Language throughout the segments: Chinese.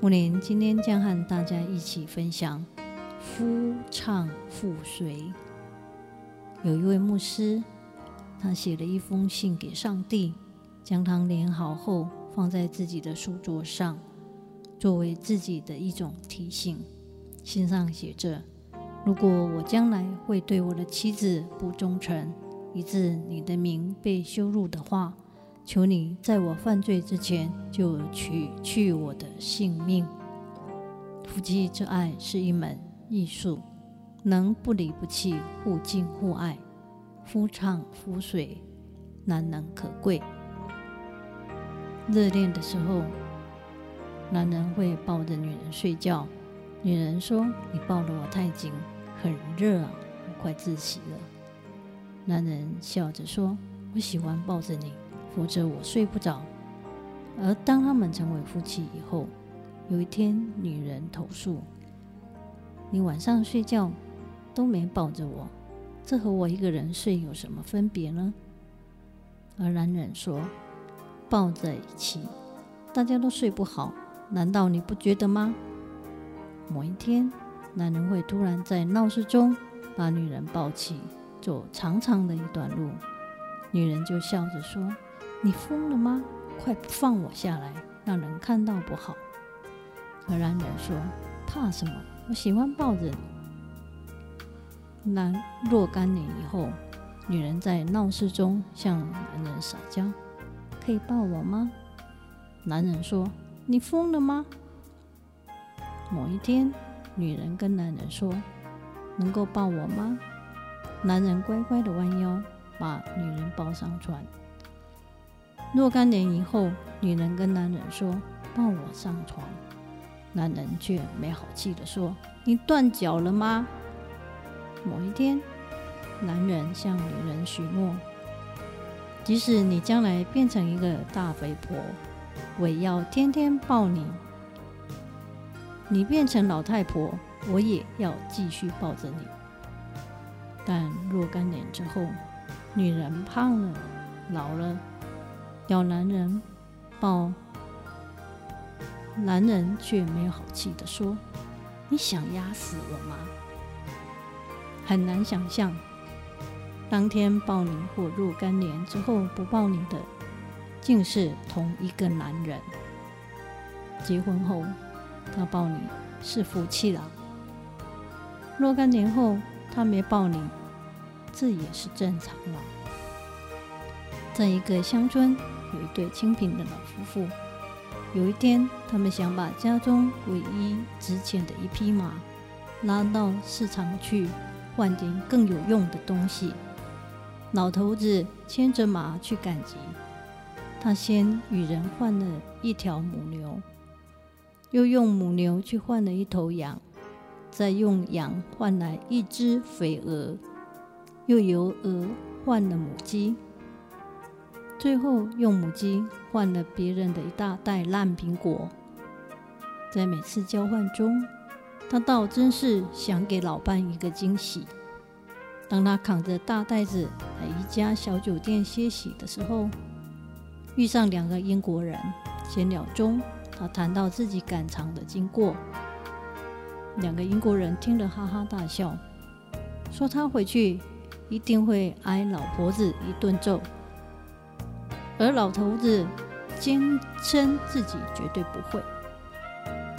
木林今天将和大家一起分享夫唱妇随。有一位牧师，他写了一封信给上帝，将它连好后放在自己的书桌上，作为自己的一种提醒。信上写着：“如果我将来会对我的妻子不忠诚，以致你的名被羞辱的话。”求你在我犯罪之前就取去我的性命。夫妻之爱是一门艺术，能不离不弃，互敬互爱，夫唱妇随，难能可贵。热恋的时候，男人会抱着女人睡觉，女人说：“你抱得我太紧，很热啊，我快窒息了。”男人笑着说：“我喜欢抱着你。”或者我睡不着。而当他们成为夫妻以后，有一天女人投诉：“你晚上睡觉都没抱着我，这和我一个人睡有什么分别呢？”而男人说：“抱在一起，大家都睡不好，难道你不觉得吗？”某一天，男人会突然在闹市中把女人抱起，走长长的一段路，女人就笑着说。你疯了吗？快放我下来，让人看到不好。而男人说：“怕什么？我喜欢抱着你。”若干年以后，女人在闹市中向男人撒娇：“可以抱我吗？”男人说：“你疯了吗？”某一天，女人跟男人说：“能够抱我吗？”男人乖乖的弯腰，把女人抱上船。若干年以后，女人跟男人说：“抱我上床。”男人却没好气地说：“你断脚了吗？”某一天，男人向女人许诺：“即使你将来变成一个大肥婆，我也要天天抱你；你变成老太婆，我也要继续抱着你。”但若干年之后，女人胖了，老了。要男人抱，男人却没有好气地说：“你想压死我吗？”很难想象，当天抱你或若干年之后不抱你的，竟是同一个男人。结婚后，他抱你是福气了；若干年后他没抱你，这也是正常了。在一个乡村。有一对清贫的老夫妇，有一天，他们想把家中唯一值钱的一匹马拉到市场去换点更有用的东西。老头子牵着马去赶集，他先与人换了一条母牛，又用母牛去换了一头羊，再用羊换来一只肥鹅，又由鹅换了母鸡。最后用母鸡换了别人的一大袋烂苹果，在每次交换中，他倒真是想给老伴一个惊喜。当他扛着大袋子来一家小酒店歇息的时候，遇上两个英国人，闲聊中他谈到自己赶场的经过，两个英国人听了哈哈大笑，说他回去一定会挨老婆子一顿揍。而老头子坚称自己绝对不会，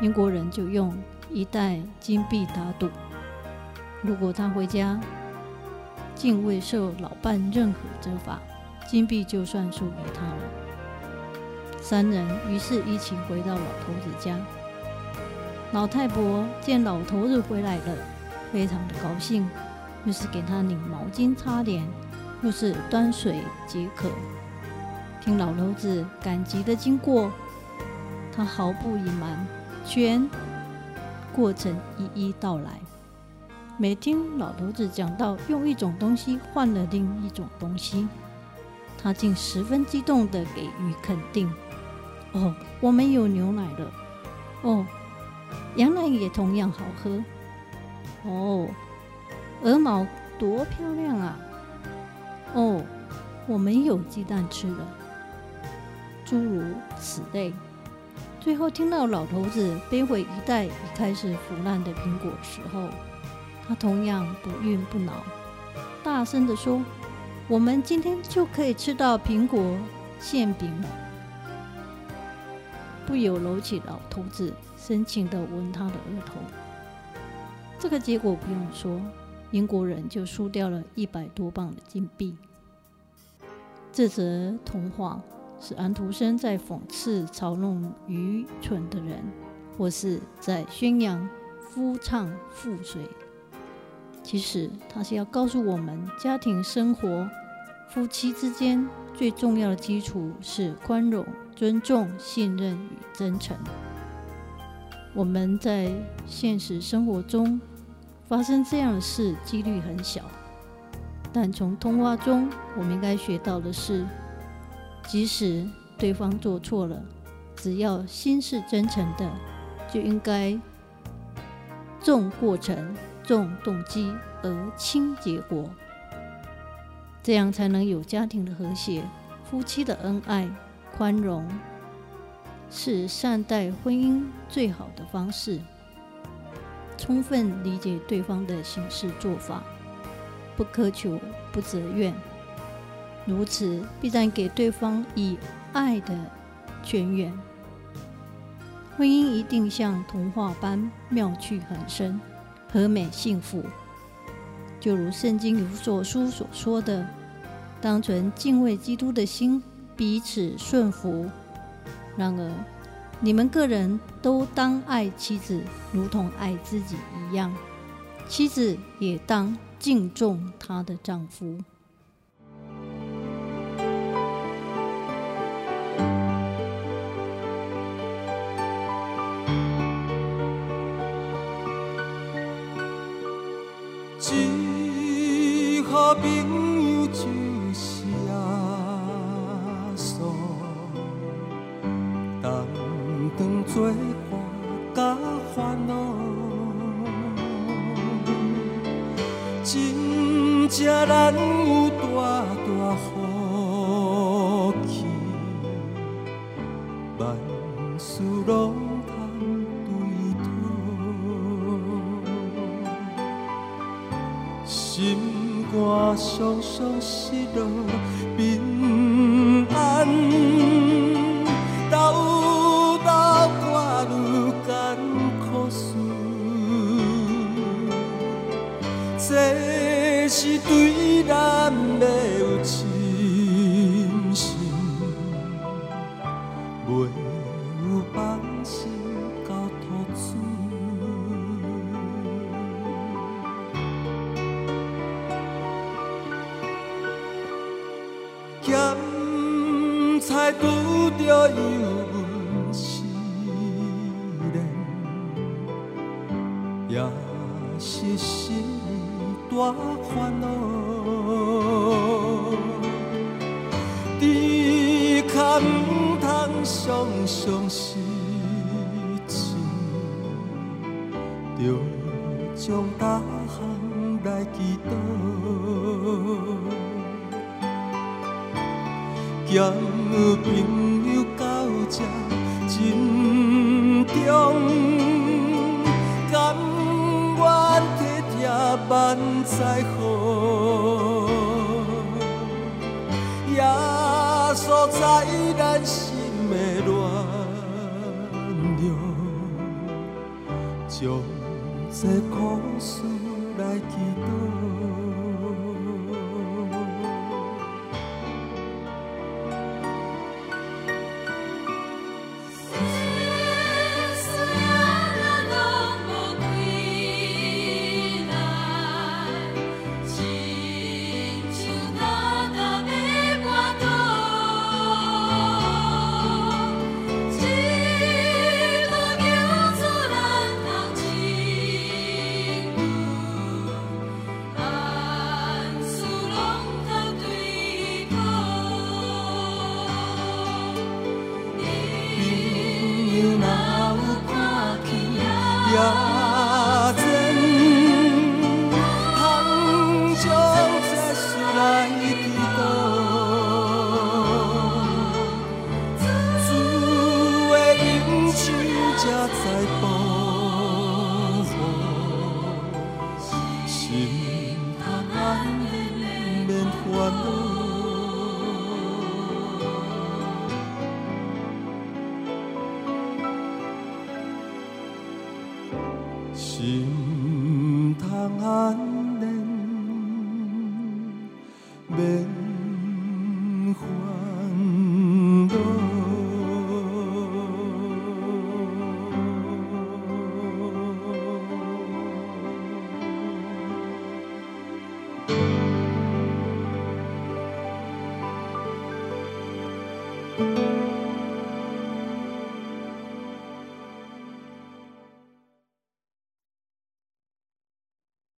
英国人就用一袋金币打赌，如果他回家竟未受老伴任何责罚，金币就算输给他了。三人于是一起回到老头子家，老太婆见老头子回来了，非常的高兴，又是给他拧毛巾擦脸，又是端水解渴。听老头子赶集的经过，他毫不隐瞒，全过程一一道来。每听老头子讲到用一种东西换了另一种东西，他竟十分激动地给予肯定。哦，我们有牛奶了。哦，羊奶也同样好喝。哦，鹅毛多漂亮啊！哦，我们有鸡蛋吃了。诸如此类。最后听到老头子背回一袋已开始腐烂的苹果时候，他同样不愠不恼，大声地说：“我们今天就可以吃到苹果馅饼。”不由搂起老头子，深情地吻他的额头。这个结果不用说，英国人就输掉了一百多磅的金币。这则童话是安徒生在讽刺嘲弄愚蠢的人，或是在宣扬夫唱妇随。其实他是要告诉我们，家庭生活夫妻之间最重要的基础是宽容。尊重、信任与真诚。我们在现实生活中发生这样的事几率很小，但从童话中，我们应该学到的是，即使对方做错了，只要心是真诚的，就应该重过程、重动机而轻结果，这样才能有家庭的和谐、夫妻的恩爱。宽容是善待婚姻最好的方式。充分理解对方的行事做法，不苛求，不责怨，如此必然给对方以爱的泉源。婚姻一定像童话般妙趣横生，和美幸福。就如圣经有所书所说的：“当存敬畏基督的心。”彼此顺服。然而，你们个人都当爱妻子，如同爱自己一样；妻子也当敬重她的丈夫。朋友就是。做伴甲烦恼，真正难失落平安。咸菜拄着油温时冷，也是心。大烦恼，只可唔通常常失志，着将大项来祈祷，交朋友到这真重。万载好，耶稣在咱心的暖流，将这苦事来祈祷。夜半含笑在树内低语，心头难免免烦恼。心